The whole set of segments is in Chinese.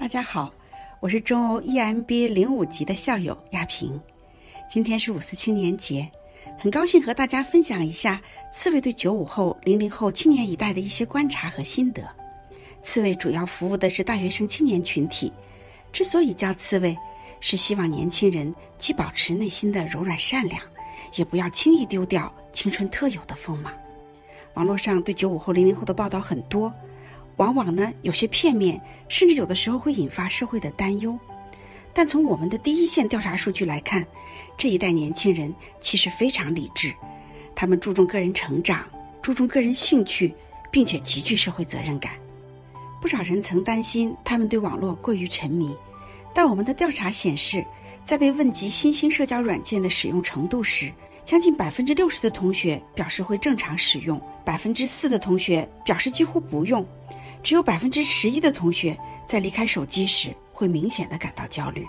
大家好，我是中欧 EMBA 零五级的校友亚平。今天是五四青年节，很高兴和大家分享一下刺猬对九五后、零零后青年一代的一些观察和心得。刺猬主要服务的是大学生青年群体。之所以叫刺猬，是希望年轻人既保持内心的柔软善良，也不要轻易丢掉青春特有的锋芒。网络上对九五后、零零后的报道很多。往往呢有些片面，甚至有的时候会引发社会的担忧。但从我们的第一线调查数据来看，这一代年轻人其实非常理智，他们注重个人成长，注重个人兴趣，并且极具社会责任感。不少人曾担心他们对网络过于沉迷，但我们的调查显示，在被问及新兴社交软件的使用程度时，将近百分之六十的同学表示会正常使用，百分之四的同学表示几乎不用。只有百分之十一的同学在离开手机时会明显的感到焦虑。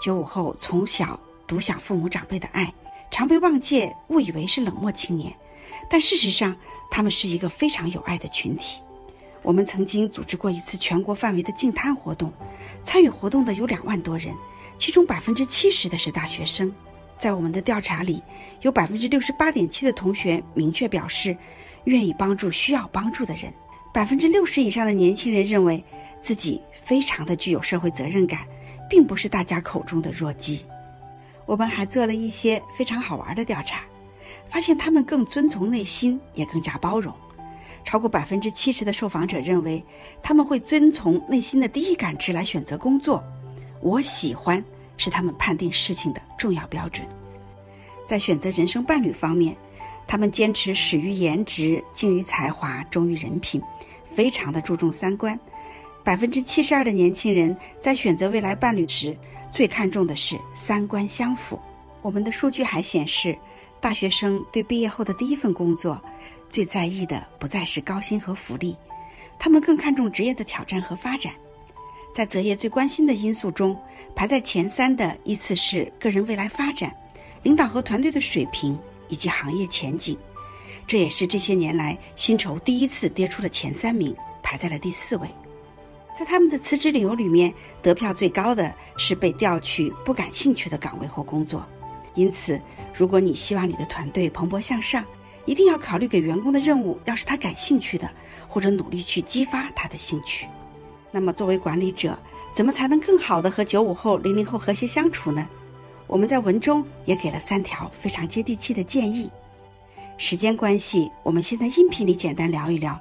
九五后从小独享父母长辈的爱，常被外界误以为是冷漠青年，但事实上他们是一个非常有爱的群体。我们曾经组织过一次全国范围的净滩活动，参与活动的有两万多人，其中百分之七十的是大学生。在我们的调查里，有百分之六十八点七的同学明确表示愿意帮助需要帮助的人。百分之六十以上的年轻人认为自己非常的具有社会责任感，并不是大家口中的弱鸡。我们还做了一些非常好玩的调查，发现他们更遵从内心，也更加包容。超过百分之七十的受访者认为他们会遵从内心的第一感知来选择工作。我喜欢是他们判定事情的重要标准。在选择人生伴侣方面，他们坚持始于颜值，敬于才华，忠于人品。非常的注重三观，百分之七十二的年轻人在选择未来伴侣时，最看重的是三观相符。我们的数据还显示，大学生对毕业后的第一份工作，最在意的不再是高薪和福利，他们更看重职业的挑战和发展。在择业最关心的因素中，排在前三的依次是个人未来发展、领导和团队的水平以及行业前景。这也是这些年来薪酬第一次跌出了前三名，排在了第四位。在他们的辞职理由里面，得票最高的是被调去不感兴趣的岗位或工作。因此，如果你希望你的团队蓬勃向上，一定要考虑给员工的任务要是他感兴趣的，或者努力去激发他的兴趣。那么，作为管理者，怎么才能更好的和九五后、零零后和谐相处呢？我们在文中也给了三条非常接地气的建议。时间关系，我们先在音频里简单聊一聊。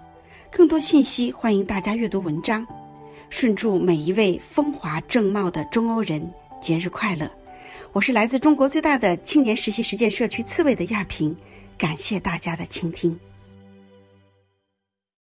更多信息，欢迎大家阅读文章。顺祝每一位风华正茂的中欧人节日快乐！我是来自中国最大的青年实习实践社区刺猬的亚平，感谢大家的倾听。